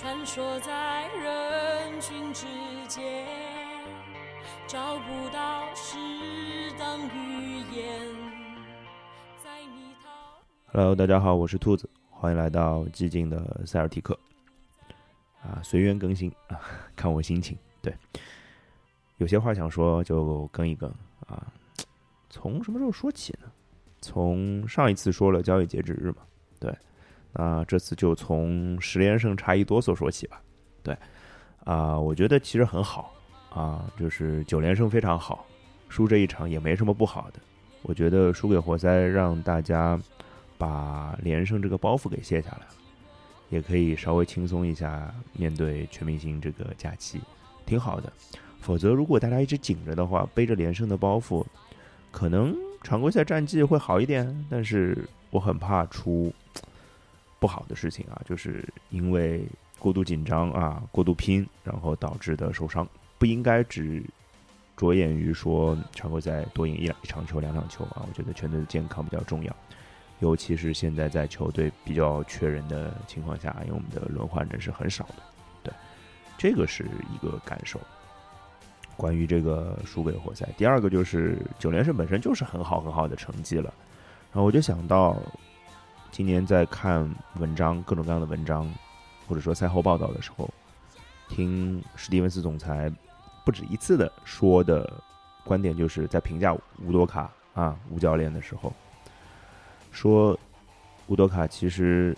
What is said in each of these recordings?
穿梭在人群之间，找不到适当语言。在你 Hello，大家好，我是兔子，欢迎来到寂静的塞尔提克。啊，随缘更新啊，看我心情。对，有些话想说就更一更啊。从什么时候说起呢？从上一次说了交易截止日嘛。对，啊这次就从十连胜差一哆嗦说起吧。对，啊，我觉得其实很好啊，就是九连胜非常好，输这一场也没什么不好的。我觉得输给活塞，让大家把连胜这个包袱给卸下来，也可以稍微轻松一下面对全明星这个假期，挺好的。否则，如果大家一直紧着的话，背着连胜的包袱，可能常规赛战绩会好一点，但是我很怕出不好的事情啊，就是因为过度紧张啊、过度拼，然后导致的受伤，不应该只着眼于说常规赛多赢一两一场球、两场球啊。我觉得全队的健康比较重要，尤其是现在在球队比较缺人的情况下，因为我们的轮换人是很少的，对，这个是一个感受。关于这个输给活塞，第二个就是九连胜本身就是很好很好的成绩了，然后我就想到今年在看文章各种各样的文章，或者说赛后报道的时候，听史蒂文斯总裁不止一次的说的观点，就是在评价乌多卡啊吴教练的时候，说乌多卡其实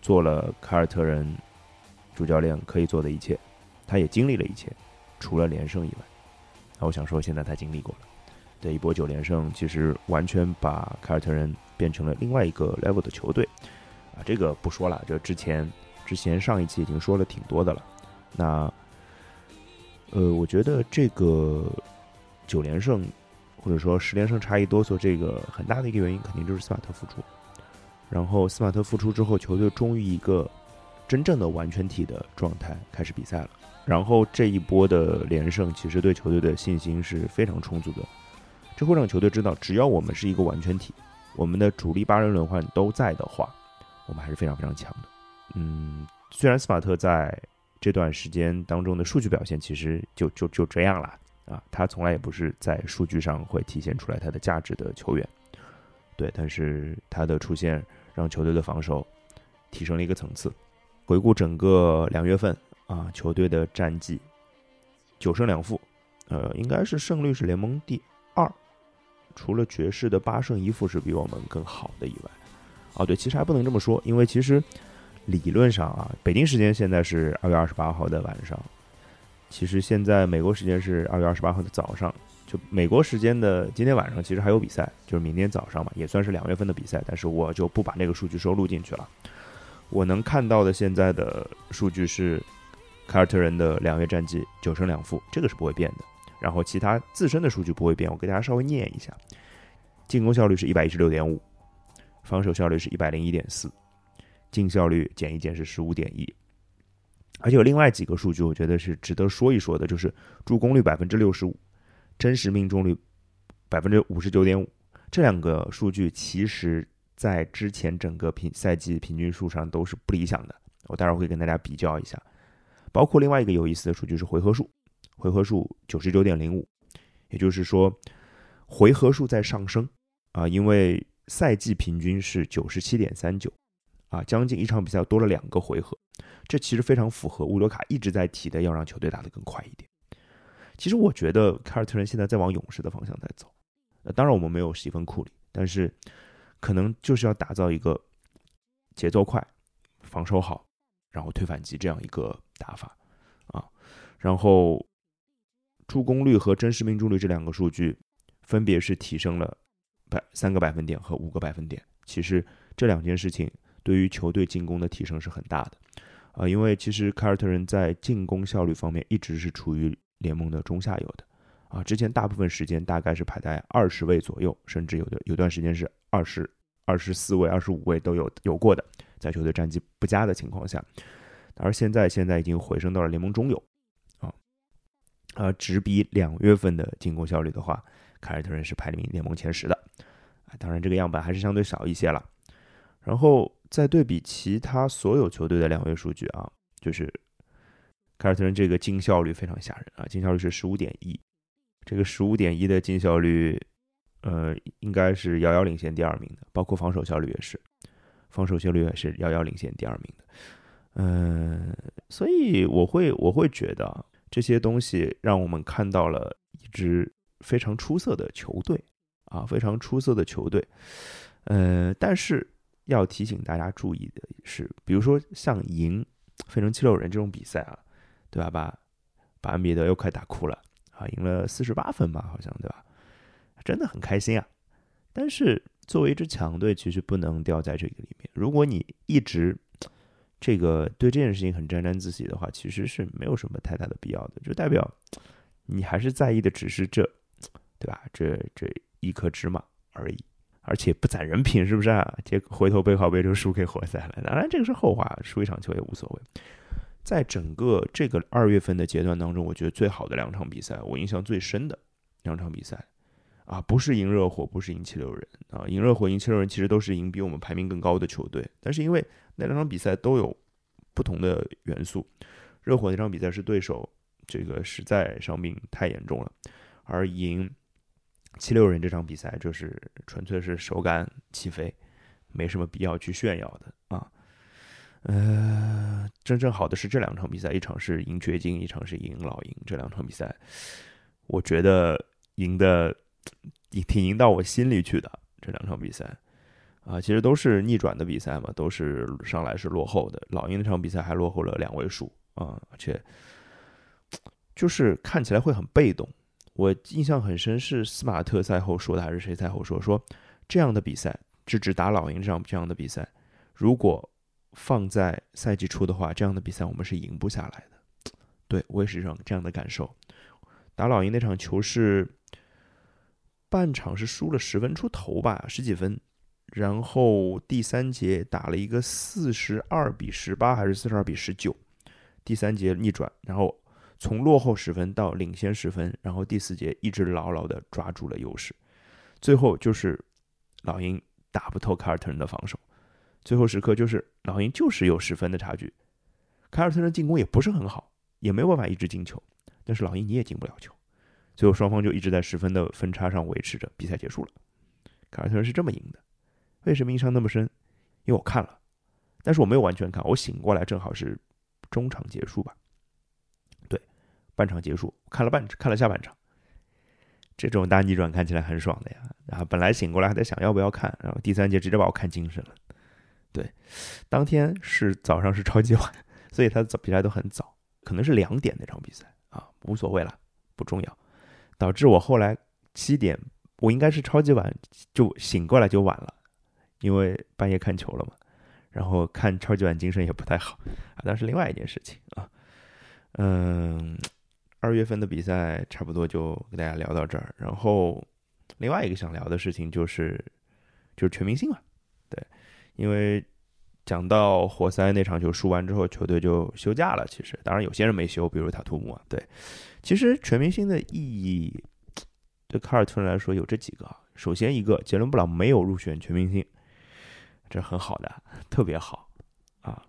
做了凯尔特人主教练可以做的一切，他也经历了一切，除了连胜以外。那我想说，现在他经历过了，这一波九连胜，其实完全把凯尔特人变成了另外一个 level 的球队，啊，这个不说了，这之前之前上一期已经说了挺多的了。那，呃，我觉得这个九连胜或者说十连胜差一哆嗦，这个很大的一个原因，肯定就是斯马特复出。然后斯马特复出之后，球队终于一个真正的完全体的状态开始比赛了。然后这一波的连胜，其实对球队的信心是非常充足的。这会让球队知道，只要我们是一个完全体，我们的主力八人轮换都在的话，我们还是非常非常强的。嗯，虽然斯马特在这段时间当中的数据表现其实就就就这样了啊，他从来也不是在数据上会体现出来他的价值的球员。对，但是他的出现让球队的防守提升了一个层次。回顾整个两月份。啊，球队的战绩九胜两负，呃，应该是胜率是联盟第二，除了爵士的八胜一负是比我们更好的以外，哦，对，其实还不能这么说，因为其实理论上啊，北京时间现在是二月二十八号的晚上，其实现在美国时间是二月二十八号的早上，就美国时间的今天晚上其实还有比赛，就是明天早上嘛，也算是两月份的比赛，但是我就不把那个数据收录进去了，我能看到的现在的数据是。凯尔特人的两月战绩九胜两负，这个是不会变的。然后其他自身的数据不会变，我给大家稍微念一下：进攻效率是一百一十六点五，防守效率是一百零一点四，净效率减一减是十五点一。而且有另外几个数据，我觉得是值得说一说的，就是助攻率百分之六十五，真实命中率百分之五十九点五。这两个数据其实在之前整个平赛季平均数上都是不理想的。我待会儿会跟大家比较一下。包括另外一个有意思的数据是回合数，回合数九十九点零五，也就是说回合数在上升啊，因为赛季平均是九十七点三九啊，将近一场比赛多了两个回合，这其实非常符合乌多卡一直在提的要让球队打得更快一点。其实我觉得凯尔特人现在在往勇士的方向在走，呃，当然我们没有史蒂芬库里，但是可能就是要打造一个节奏快、防守好。然后推反击这样一个打法，啊，然后助攻率和真实命中率这两个数据分别是提升了百三个百分点和五个百分点。其实这两件事情对于球队进攻的提升是很大的，啊，因为其实凯尔特人在进攻效率方面一直是处于联盟的中下游的，啊，之前大部分时间大概是排在二十位左右，甚至有的有段时间是二十二十四位、二十五位都有有过的。在球队战绩不佳的情况下，而现在现在已经回升到了联盟中游，呃，只比两月份的进攻效率的话，凯尔特人是排名联盟前十的，啊，当然这个样本还是相对少一些了。然后再对比其他所有球队的两月数据啊，就是凯尔特人这个进效率非常吓人啊，进效率是十五点一，这个十五点一的进效率，呃，应该是遥遥领先第二名的，包括防守效率也是，防守效率也是遥遥领先第二名的。嗯，所以我会我会觉得这些东西让我们看到了一支非常出色的球队啊，非常出色的球队。呃，但是要提醒大家注意的是，比如说像赢费城七六人这种比赛啊，对吧？把把安比德又快打哭了啊，赢了四十八分吧，好像对吧？真的很开心啊。但是作为一支强队，其实不能掉在这个里面。如果你一直这个对这件事情很沾沾自喜的话，其实是没有什么太大的必要的，就代表你还是在意的只是这，对吧？这这一颗芝麻而已。而且不攒人品，是不是啊？结果回头背靠背就输给活塞了。当然这个是后话，输一场球也无所谓。在整个这个二月份的阶段当中，我觉得最好的两场比赛，我印象最深的两场比赛啊，不是赢热火，不是赢七六人啊，赢热火、赢七六人其实都是赢比我们排名更高的球队，但是因为那两场比赛都有不同的元素。热火那场比赛是对手这个实在伤病太严重了，而赢。七六人这场比赛就是纯粹是手感起飞，没什么必要去炫耀的啊。呃，真正好的是这两场比赛，一场是赢掘金，一场是赢老鹰。这两场比赛，我觉得赢的挺赢到我心里去的。这两场比赛啊，其实都是逆转的比赛嘛，都是上来是落后的。老鹰那场比赛还落后了两位数啊，而且就是看起来会很被动。我印象很深，是斯马特赛后说的，还是谁赛后说？说这样的比赛，是指打老鹰这样这样的比赛，如果放在赛季初的话，这样的比赛我们是赢不下来的。对我也是这样这样的感受。打老鹰那场球是半场是输了十分出头吧，十几分，然后第三节打了一个四十二比十八，还是四十二比十九，第三节逆转，然后。从落后十分到领先十分，然后第四节一直牢牢的抓住了优势，最后就是老鹰打不透凯尔特人的防守，最后时刻就是老鹰就是有十分的差距，凯尔特人进攻也不是很好，也没有办法一直进球，但是老鹰你也进不了球，最后双方就一直在十分的分差上维持着，比赛结束了，凯尔特人是这么赢的，为什么印象那么深？因为我看了，但是我没有完全看，我醒过来正好是中场结束吧。对半场结束，看了半看了下半场，这种大逆转看起来很爽的呀。然后本来醒过来还在想要不要看，然后第三节直接把我看精神了。对，当天是早上是超级晚，所以他早比赛都很早，可能是两点那场比赛啊，无所谓了，不重要。导致我后来七点，我应该是超级晚就醒过来就晚了，因为半夜看球了嘛。然后看超级晚精神也不太好啊，那是另外一件事情啊，嗯。二月份的比赛差不多就给大家聊到这儿，然后另外一个想聊的事情就是就是全明星嘛，对，因为讲到活塞那场球输完之后，球队就休假了。其实当然有些人没休，比如塔图姆啊，对，其实全明星的意义对凯尔特人来说有这几个，首先一个杰伦布朗没有入选全明星，这很好的，特别好啊，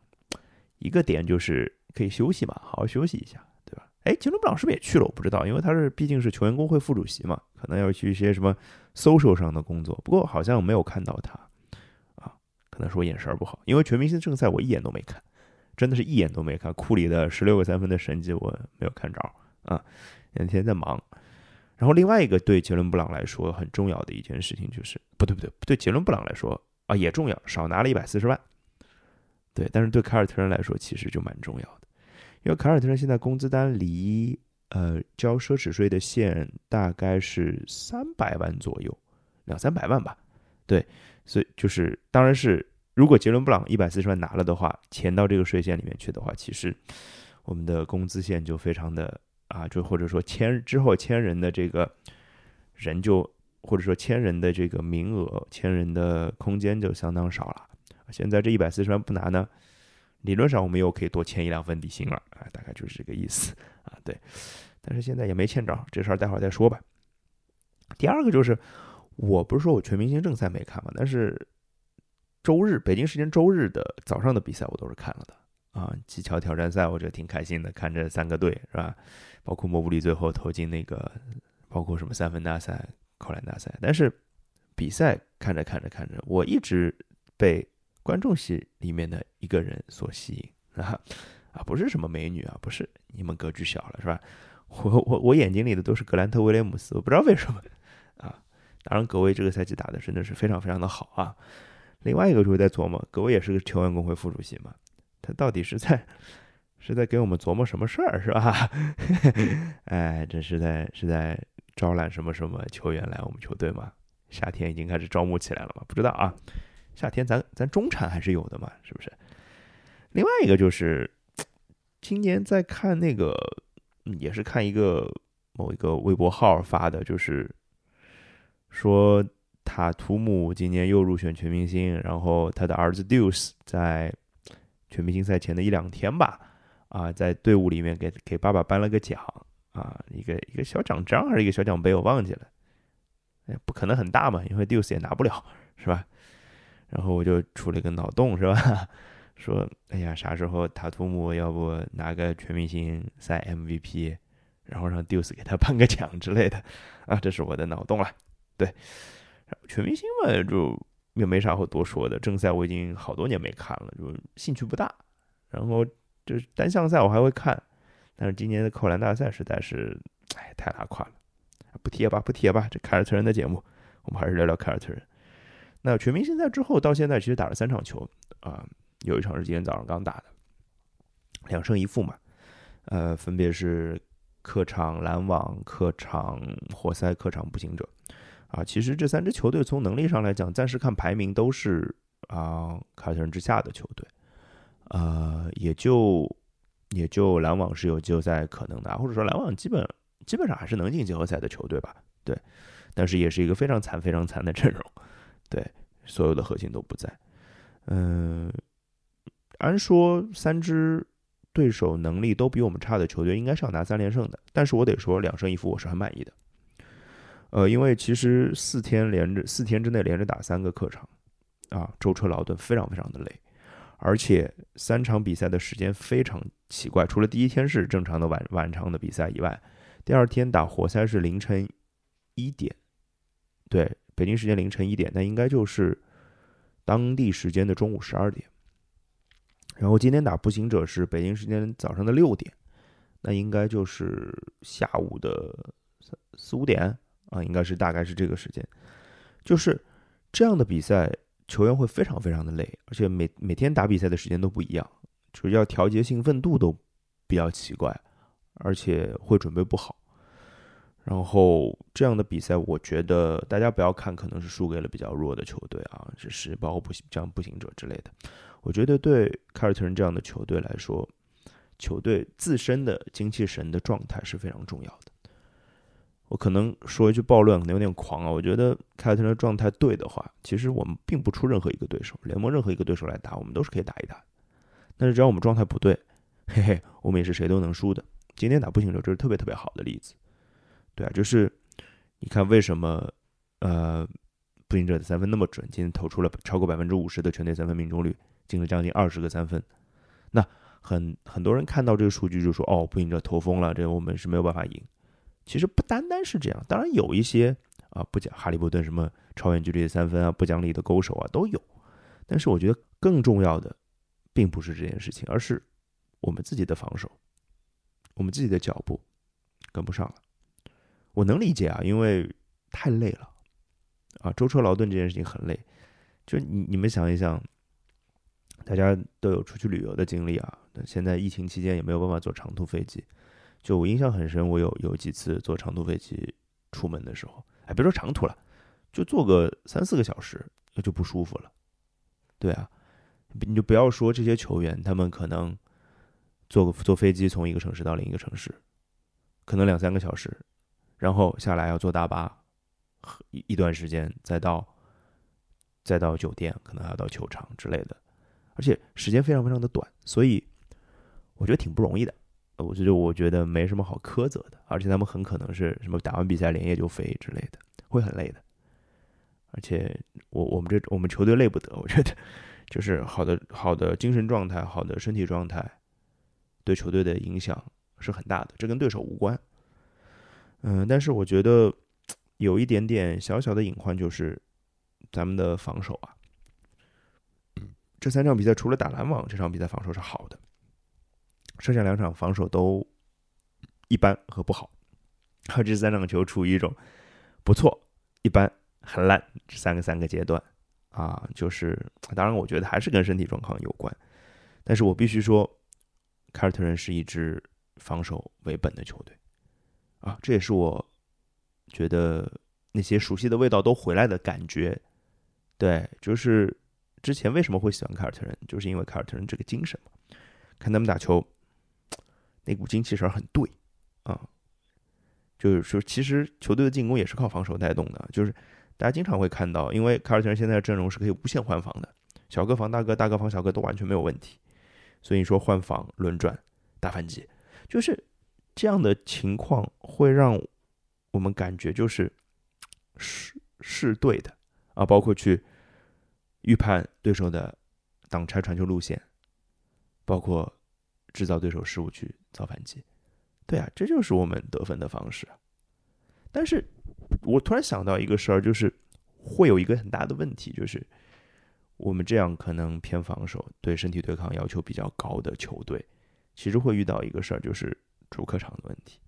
一个点就是可以休息嘛，好好休息一下。对吧哎，杰伦布朗是不是也去了？我不知道，因为他是毕竟是球员工会副主席嘛，可能要去一些什么 social 上的工作。不过好像没有看到他，能是我眼神不好。因为全明星正赛我一眼都没看，真的是一眼都没看。库里的十六个三分的神迹我没有看着啊，那天在忙。然后另外一个对杰伦布朗来说很重要的一件事情就是，不对不对，对杰伦布朗来说啊也重要，少拿了一百四十万。对，但是对凯尔特人来说其实就蛮重要的。因为凯尔特人现在工资单离呃交奢侈税的线大概是三百万左右，两三百万吧。对，所以就是当然是如果杰伦布朗一百四十万拿了的话，填到这个税线里面去的话，其实我们的工资线就非常的啊，就或者说签之后签人的这个人就或者说签人的这个名额签人的空间就相当少了。现在这一百四十万不拿呢？理论上我们又可以多签一两份底薪了啊，大概就是这个意思啊。对，但是现在也没签着，这事儿待会儿再说吧。第二个就是，我不是说我全明星正赛没看嘛，但是周日北京时间周日的早上的比赛我都是看了的啊，技巧挑战赛，我觉得挺开心的，看着三个队是吧？包括莫布里最后投进那个，包括什么三分大赛、扣篮大赛。但是比赛看着看着看着，我一直被观众席里面的一个人所吸引啊 啊，不是什么美女啊，不是，你们格局小了是吧？我我我眼睛里的都是格兰特威廉姆斯，我不知道为什么啊。当然，格威这个赛季打的真的是非常非常的好啊。另外一个就是在琢磨，格威也是个球员工会副主席嘛，他到底是在 是在给我们琢磨什么事儿是吧？哎，这是在是在招揽什么什么球员来我们球队吗？夏天已经开始招募起来了嘛？不知道啊。夏天咱咱中产还是有的嘛，是不是？另外一个就是今年在看那个，也是看一个某一个微博号发的，就是说。塔图姆今年又入选全明星，然后他的儿子 Deuce 在全明星赛前的一两天吧，啊，在队伍里面给给爸爸颁了个奖，啊，一个一个小奖章还是一个小奖杯，我忘记了，哎，不可能很大嘛，因为 Deuce 也拿不了，是吧？然后我就出了一个脑洞，是吧？说，哎呀，啥时候塔图姆要不拿个全明星赛 MVP，然后让 Deuce 给他颁个奖之类的，啊，这是我的脑洞了，对。全明星嘛，就也没啥好多说的。正赛我已经好多年没看了，就兴趣不大。然后就是单项赛我还会看，但是今年的扣篮大赛实在是，哎，太拉胯了。不提吧，不提吧。这凯尔特人的节目，我们还是聊聊凯尔特人。那全明星赛之后到现在，其实打了三场球啊，有一场是今天早上刚打的，两胜一负嘛。呃，分别是客场篮网、客场活塞、客场步行者。啊，其实这三支球队从能力上来讲，暂时看排名都是啊凯尔特人之下的球队，呃，也就也就篮网是有季后赛可能的，或者说篮网基本基本上还是能进季后赛的球队吧，对，但是也是一个非常惨非常惨的阵容，对，所有的核心都不在，嗯，按说三支对手能力都比我们差的球队应该是要拿三连胜的，但是我得说两胜一负我是很满意的。呃，因为其实四天连着四天之内连着打三个客场，啊，舟车劳顿，非常非常的累，而且三场比赛的时间非常奇怪，除了第一天是正常的晚晚场的比赛以外，第二天打活塞是凌晨一点，对，北京时间凌晨一点，那应该就是当地时间的中午十二点，然后今天打步行者是北京时间早上的六点，那应该就是下午的四四五点。啊，应该是大概是这个时间，就是这样的比赛，球员会非常非常的累，而且每每天打比赛的时间都不一样，就是要调节兴奋度都比较奇怪，而且会准备不好。然后这样的比赛，我觉得大家不要看，可能是输给了比较弱的球队啊，只是包括步行像步行者之类的。我觉得对凯尔特人这样的球队来说，球队自身的精气神的状态是非常重要的。我可能说一句暴论，可能有点狂啊。我觉得凯尔特人状态对的话，其实我们并不出任何一个对手，联盟任何一个对手来打，我们都是可以打一打。但是只要我们状态不对，嘿嘿，我们也是谁都能输的。今天打步行者就是特别特别好的例子，对啊，就是你看为什么呃步行者的三分那么准，今天投出了超过百分之五十的全队三分命中率，进了将近二十个三分。那很很多人看到这个数据就说，哦，步行者投疯了，这我们是没有办法赢。其实不单单是这样，当然有一些啊不讲哈利波特什么超远距离的三分啊，不讲理的勾手啊都有，但是我觉得更重要的，并不是这件事情，而是我们自己的防守，我们自己的脚步跟不上了。我能理解啊，因为太累了啊，舟车劳顿这件事情很累。就你你们想一想，大家都有出去旅游的经历啊，现在疫情期间也没有办法坐长途飞机。就我印象很深，我有有几次坐长途飞机出门的时候，哎，别说长途了，就坐个三四个小时，那就不舒服了。对啊，你就不要说这些球员，他们可能坐个坐飞机从一个城市到另一个城市，可能两三个小时，然后下来要坐大巴一一段时间，再到再到酒店，可能还要到球场之类的，而且时间非常非常的短，所以我觉得挺不容易的。我觉得，我觉得没什么好苛责的，而且他们很可能是什么打完比赛连夜就飞之类的，会很累的。而且我我们这我们球队累不得，我觉得就是好的好的精神状态、好的身体状态，对球队的影响是很大的。这跟对手无关。嗯，但是我觉得有一点点小小的隐患，就是咱们的防守啊。这三场比赛除了打篮网这场比赛防守是好的，剩下两场防守都一般和不好。而这三场球处于一种不错、一般、很烂这三个三个阶段啊，就是当然我觉得还是跟身体状况有关，但是我必须说，凯尔特人是一支防守为本的球队啊，这也是我觉得那些熟悉的味道都回来的感觉，对，就是。之前为什么会喜欢凯尔特人？就是因为凯尔特人这个精神嘛，看他们打球，那股精气神很对啊。就是说，其实球队的进攻也是靠防守带动的。就是大家经常会看到，因为凯尔特人现在的阵容是可以无限换防的，小个防大个，大个防小个都完全没有问题。所以说换防轮转大反击，就是这样的情况会让我们感觉就是是是对的啊，包括去。预判对手的挡拆传球路线，包括制造对手失误去造反击，对啊，这就是我们得分的方式。但是我突然想到一个事儿，就是会有一个很大的问题，就是我们这样可能偏防守、对身体对抗要求比较高的球队，其实会遇到一个事儿，就是主客场的问题。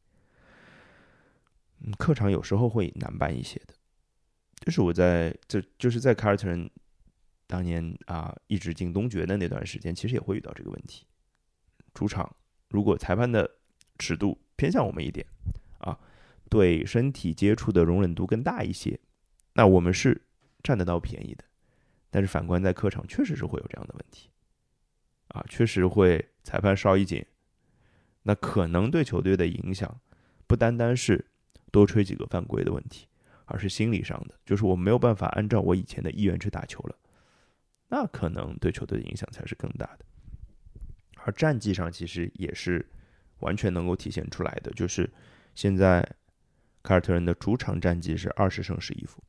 嗯，客场有时候会难办一些的，就是我在这就是在凯尔特人。当年啊，一直进东决的那段时间，其实也会遇到这个问题。主场如果裁判的尺度偏向我们一点啊，对身体接触的容忍度更大一些，那我们是占得到便宜的。但是反观在客场，确实是会有这样的问题啊，确实会裁判稍一紧，那可能对球队的影响不单单是多吹几个犯规的问题，而是心理上的，就是我没有办法按照我以前的意愿去打球了。那可能对球队的影响才是更大的，而战绩上其实也是完全能够体现出来的。就是现在凯尔特人的主场战绩是二十胜十一负，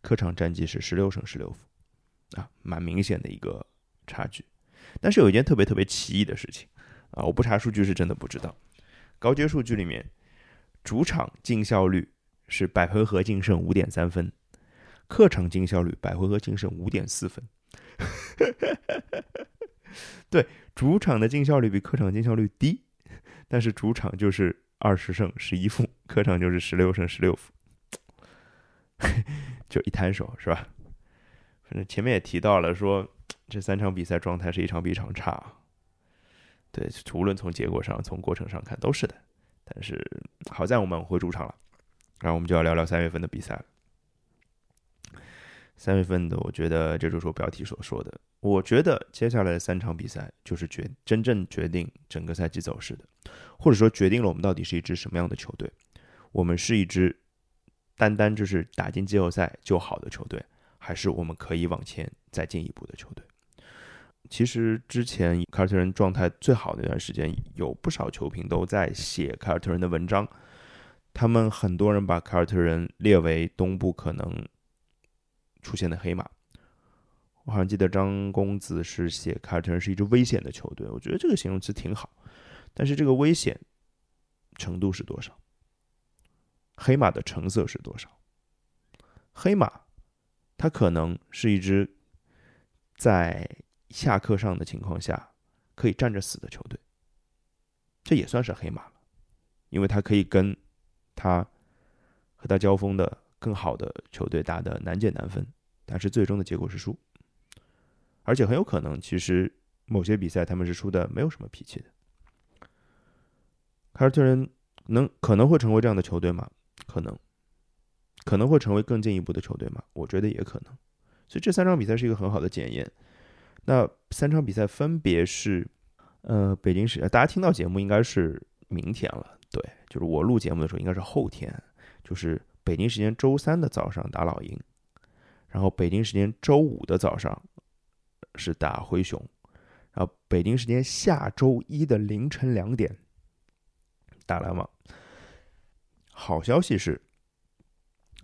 客场战绩是十六胜十六负，啊，蛮明显的一个差距。但是有一件特别特别奇异的事情啊，我不查数据是真的不知道。高阶数据里面，主场净效率是百回合净胜五点三分，客场净效率百回合净胜五点四分。对，主场的净效率比客场净效率低，但是主场就是二十胜十一负，客场就是十六胜十六负，就一摊手是吧？反正前面也提到了，说这三场比赛状态是一场比一场差，对，无论从结果上、从过程上看都是的。但是好在我们回主场了，然后我们就要聊聊三月份的比赛了。三月份的，我觉得这就是我标题所说的。我觉得接下来的三场比赛就是决真正决定整个赛季走势的，或者说决定了我们到底是一支什么样的球队。我们是一支单单就是打进季后赛就好的球队，还是我们可以往前再进一步的球队？其实之前凯尔特人状态最好的一段时间，有不少球评都在写凯尔特人的文章，他们很多人把凯尔特人列为东部可能。出现的黑马，我好像记得张公子是写凯尔特人是一支危险的球队，我觉得这个形容词挺好，但是这个危险程度是多少？黑马的成色是多少？黑马，它可能是一支在下课上的情况下可以站着死的球队，这也算是黑马了，因为它可以跟他和他交锋的更好的球队打的难解难分。但是最终的结果是输，而且很有可能，其实某些比赛他们是输的没有什么脾气的。凯尔特人能可能会成为这样的球队吗？可能，可能会成为更进一步的球队吗？我觉得也可能。所以这三场比赛是一个很好的检验。那三场比赛分别是，呃，北京时间大家听到节目应该是明天了，对，就是我录节目的时候应该是后天，就是北京时间周三的早上打老鹰。然后北京时间周五的早上是打灰熊，然后北京时间下周一的凌晨两点打篮网。好消息是，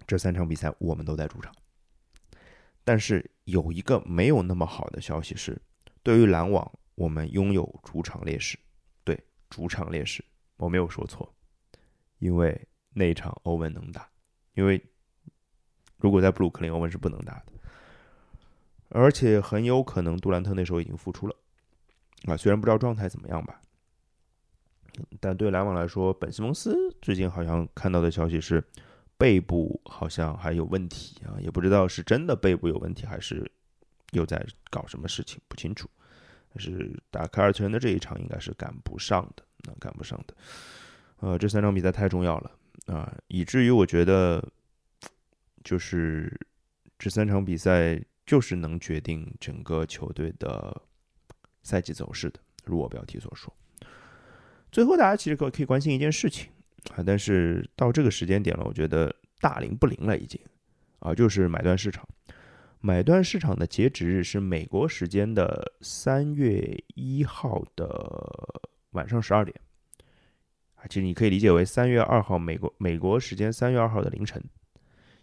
这三场比赛我们都在主场，但是有一个没有那么好的消息是，对于篮网，我们拥有主场劣势。对，主场劣势，我没有说错，因为那场欧文能打，因为如果在布鲁克林，欧文是不能打的，而且很有可能杜兰特那时候已经复出了啊，虽然不知道状态怎么样吧，但对篮网来说，本西蒙斯最近好像看到的消息是。背部好像还有问题啊，也不知道是真的背部有问题，还是又在搞什么事情，不清楚。但是打凯尔特人的这一场应该是赶不上的，那赶不上的。呃，这三场比赛太重要了啊，以至于我觉得，就是这三场比赛就是能决定整个球队的赛季走势的。如我标题所说，最后大家其实可可以关心一件事情。啊，但是到这个时间点了，我觉得大灵不灵了，已经，啊，就是买断市场，买断市场的截止日是美国时间的三月一号的晚上十二点，其实你可以理解为三月二号美国美国时间三月二号的凌晨，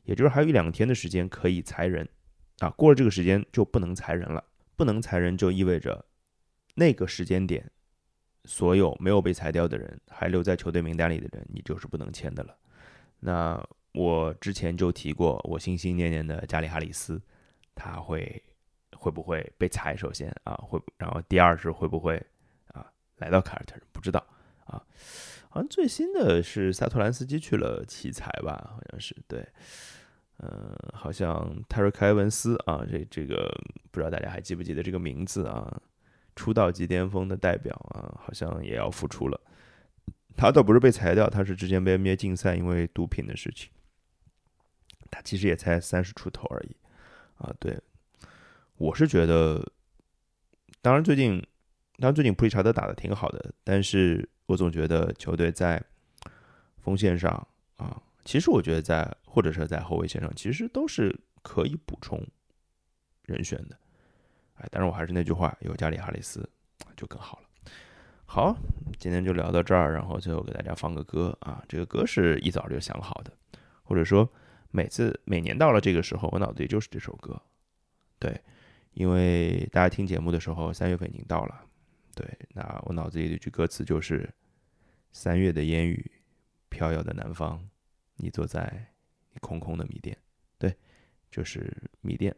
也就是还有一两天的时间可以裁人，啊，过了这个时间就不能裁人了，不能裁人就意味着那个时间点。所有没有被裁掉的人，还留在球队名单里的人，你就是不能签的了。那我之前就提过，我心心念念的加里哈里斯，他会会不会被裁？首先啊，会，然后第二是会不会啊来到凯尔特人？不知道啊。好像最新的是萨托兰斯基去了奇才吧？好像是对，嗯，好像泰瑞凯文斯啊，这这个不知道大家还记不记得这个名字啊？出道即巅峰的代表啊，好像也要复出了。他倒不是被裁掉，他是之前被 NBA 禁赛，因为毒品的事情。他其实也才三十出头而已啊。对，我是觉得，当然最近，当然最近普里查德打的挺好的，但是我总觉得球队在锋线上啊，其实我觉得在或者是在后卫线上，其实都是可以补充人选的。哎，但是我还是那句话，有加里哈里斯就更好了。好，今天就聊到这儿，然后最后给大家放个歌啊，这个歌是一早就想好的，或者说每次每年到了这个时候，我脑子里就是这首歌。对，因为大家听节目的时候，三月份已经到了。对，那我脑子里的一句歌词就是“三月的烟雨飘摇的南方，你坐在你空空的米店”。对，就是米店。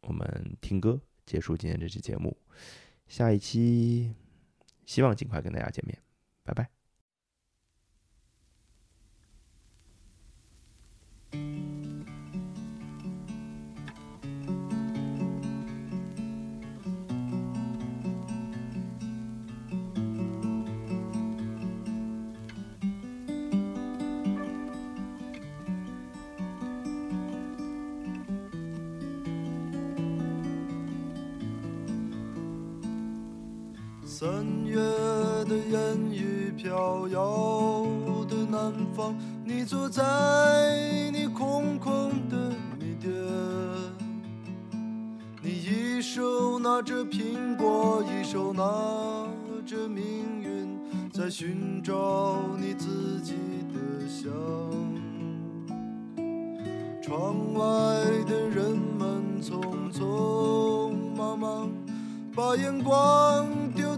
我们听歌。结束今天这期节目，下一期希望尽快跟大家见面，拜拜。三月的烟雨飘摇的南方，你坐在你空空的米店，你一手拿着苹果，一手拿着命运，在寻找你自己的香。窗外的人们匆匆忙忙，把眼光。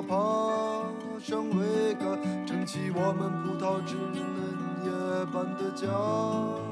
爬上桅杆，撑起我们葡萄枝嫩叶般的家。